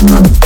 Mm-hmm.